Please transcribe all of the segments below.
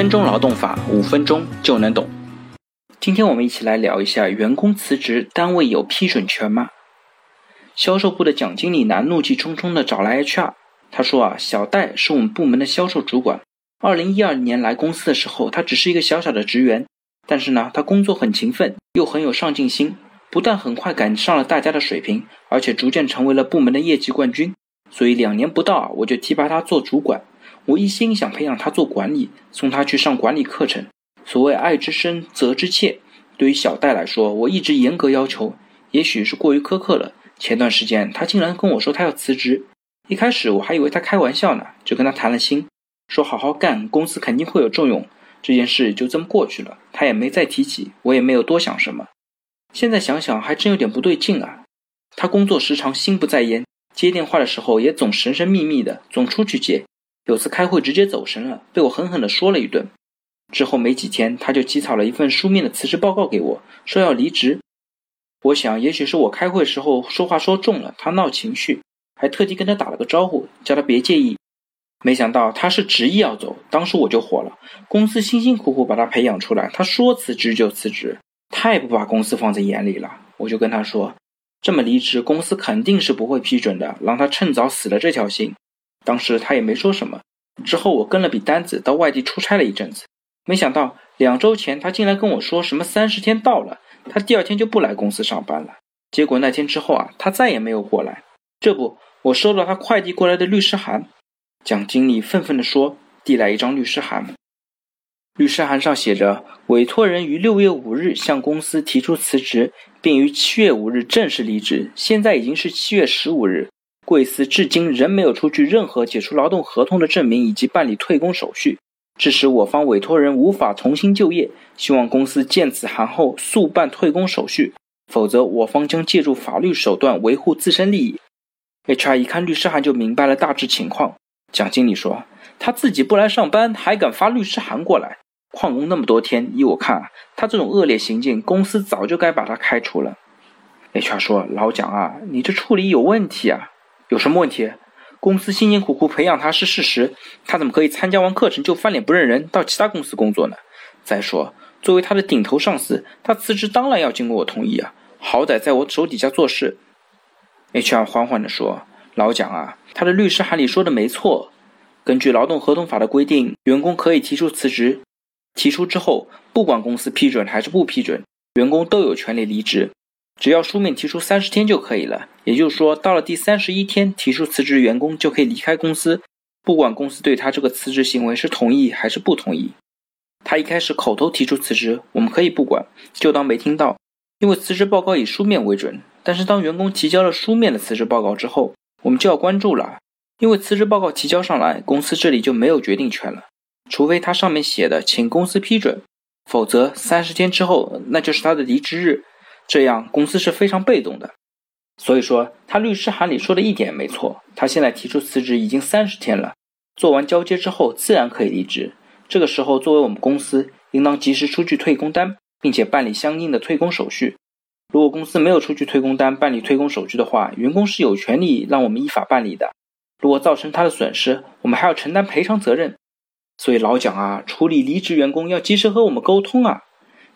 分钟劳动法，五分钟就能懂。今天我们一起来聊一下，员工辞职，单位有批准权吗？销售部的蒋经理呢，怒气冲冲地找来 HR，他说啊，小戴是我们部门的销售主管，二零一二年来公司的时候，他只是一个小小的职员，但是呢，他工作很勤奋，又很有上进心，不但很快赶上了大家的水平，而且逐渐成为了部门的业绩冠军。所以两年不到，我就提拔他做主管。我一心想培养他做管理，送他去上管理课程。所谓爱之深，责之切。对于小戴来说，我一直严格要求，也许是过于苛刻了。前段时间他竟然跟我说他要辞职，一开始我还以为他开玩笑呢，就跟他谈了心，说好好干，公司肯定会有重用。这件事就这么过去了，他也没再提起，我也没有多想什么。现在想想还真有点不对劲啊。他工作时常心不在焉，接电话的时候也总神神秘秘的，总出去接。有次开会直接走神了，被我狠狠地说了一顿。之后没几天，他就起草了一份书面的辞职报告给我，说要离职。我想，也许是我开会时候说话说重了，他闹情绪，还特地跟他打了个招呼，叫他别介意。没想到他是执意要走，当时我就火了。公司辛辛苦苦把他培养出来，他说辞职就辞职，太不把公司放在眼里了。我就跟他说，这么离职，公司肯定是不会批准的，让他趁早死了这条心。当时他也没说什么。之后我跟了笔单子，到外地出差了一阵子。没想到两周前他竟然跟我说什么三十天到了，他第二天就不来公司上班了。结果那天之后啊，他再也没有过来。这不，我收到他快递过来的律师函。蒋经理愤愤地说，递来一张律师函。律师函上写着：委托人于六月五日向公司提出辞职，并于七月五日正式离职。现在已经是七月十五日。贵司至今仍没有出具任何解除劳动合同的证明以及办理退工手续，致使我方委托人无法重新就业。希望公司见此函后速办退工手续，否则我方将借助法律手段维护自身利益。HR 一看律师函就明白了大致情况。蒋经理说：“他自己不来上班，还敢发律师函过来？旷工那么多天，依我看，他这种恶劣行径，公司早就该把他开除了。”HR 说：“老蒋啊，你这处理有问题啊。”有什么问题？公司辛辛苦苦培养他是事实，他怎么可以参加完课程就翻脸不认人，到其他公司工作呢？再说，作为他的顶头上司，他辞职当然要经过我同意啊，好歹在我手底下做事。HR 缓缓地说：“老蒋啊，他的律师函里说的没错，根据劳动合同法的规定，员工可以提出辞职，提出之后，不管公司批准还是不批准，员工都有权利离职。”只要书面提出三十天就可以了，也就是说，到了第三十一天提出辞职，员工就可以离开公司，不管公司对他这个辞职行为是同意还是不同意。他一开始口头提出辞职，我们可以不管，就当没听到，因为辞职报告以书面为准。但是当员工提交了书面的辞职报告之后，我们就要关注了，因为辞职报告提交上来，公司这里就没有决定权了，除非他上面写的请公司批准，否则三十天之后那就是他的离职日。这样公司是非常被动的，所以说他律师函里说的一点没错。他现在提出辞职已经三十天了，做完交接之后自然可以离职。这个时候，作为我们公司，应当及时出具退工单，并且办理相应的退工手续。如果公司没有出具退工单，办理退工手续的话，员工是有权利让我们依法办理的。如果造成他的损失，我们还要承担赔偿责任。所以老蒋啊，处理离职员工要及时和我们沟通啊。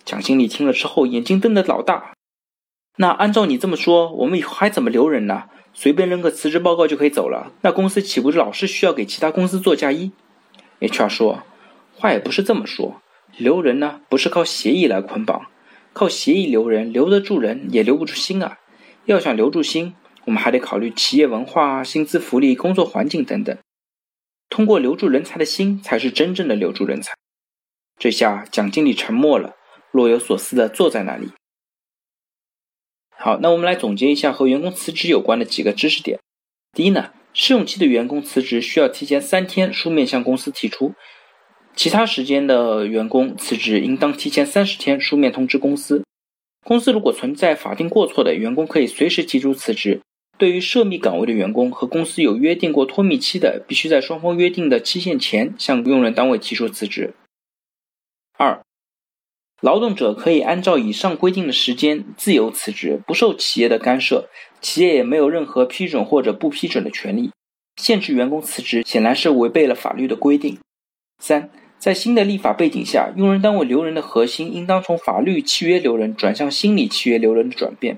蒋经理听了之后，眼睛瞪得老大。那按照你这么说，我们以后还怎么留人呢？随便扔个辞职报告就可以走了？那公司岂不是老是需要给其他公司做嫁衣？HR 说，话也不是这么说，留人呢不是靠协议来捆绑，靠协议留人，留得住人也留不住心啊。要想留住心，我们还得考虑企业文化、薪资福利、工作环境等等。通过留住人才的心，才是真正的留住人才。这下蒋经理沉默了，若有所思地坐在那里。好，那我们来总结一下和员工辞职有关的几个知识点。第一呢，试用期的员工辞职需要提前三天书面向公司提出；其他时间的员工辞职应当提前三十天书面通知公司。公司如果存在法定过错的，员工可以随时提出辞职。对于涉密岗位的员工和公司有约定过脱密期的，必须在双方约定的期限前向用人单位提出辞职。二。劳动者可以按照以上规定的时间自由辞职，不受企业的干涉，企业也没有任何批准或者不批准的权利。限制员工辞职显然是违背了法律的规定。三，在新的立法背景下，用人单位留人的核心应当从法律契约留人转向心理契约留人的转变，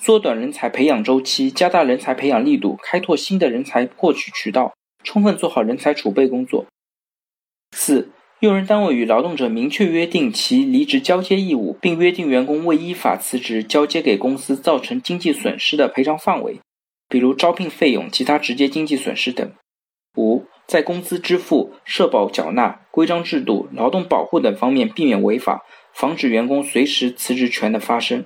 缩短人才培养周期，加大人才培养力度，开拓新的人才获取渠道，充分做好人才储备工作。四、用人单位与劳动者明确约定其离职交接义务，并约定员工未依法辞职交接给公司造成经济损失的赔偿范围，比如招聘费用、其他直接经济损失等。五、在工资支付、社保缴纳、规章制度、劳动保护等方面避免违法，防止员工随时辞职权的发生。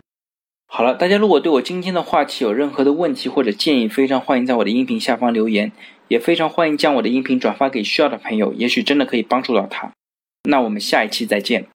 好了，大家如果对我今天的话题有任何的问题或者建议，非常欢迎在我的音频下方留言，也非常欢迎将我的音频转发给需要的朋友，也许真的可以帮助到他。那我们下一期再见。